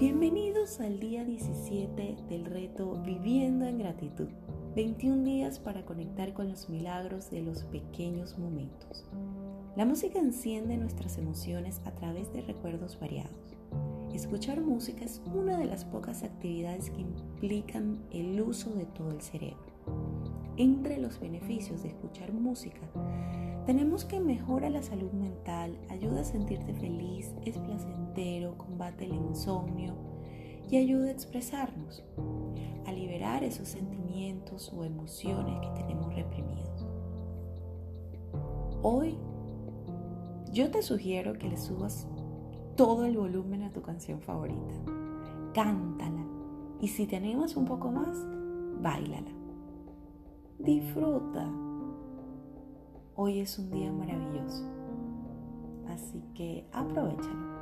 Bienvenidos al día 17 del reto Viviendo en Gratitud. 21 días para conectar con los milagros de los pequeños momentos. La música enciende nuestras emociones a través de recuerdos variados. Escuchar música es una de las pocas actividades que implican el uso de todo el cerebro. Entre los beneficios de escuchar música, tenemos que mejora la salud mental, ayuda a sentirte feliz, es combate el insomnio y ayuda a expresarnos, a liberar esos sentimientos o emociones que tenemos reprimidos. Hoy yo te sugiero que le subas todo el volumen a tu canción favorita. Cántala y si te animas un poco más, bailala. Disfruta. Hoy es un día maravilloso. Así que aprovechalo.